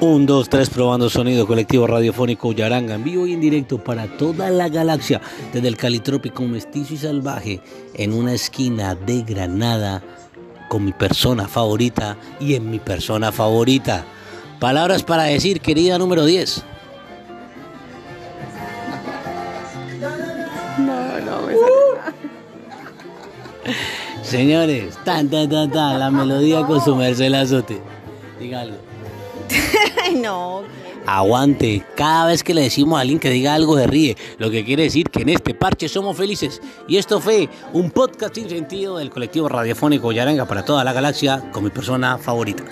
Un, dos, tres, probando sonido colectivo radiofónico Yaranga en vivo y en directo para toda la galaxia, desde el calitrópico mestizo y salvaje, en una esquina de Granada, con mi persona favorita y en mi persona favorita. Palabras para decir, querida número 10. No, no, me Señores, tan, tan, tan, tan, la melodía con su merced azote. Diga algo. no. Aguante, cada vez que le decimos a alguien que diga algo de ríe, lo que quiere decir que en este parche somos felices. Y esto fue un podcast sin sentido del colectivo radiofónico Yaranga para toda la galaxia con mi persona favorita.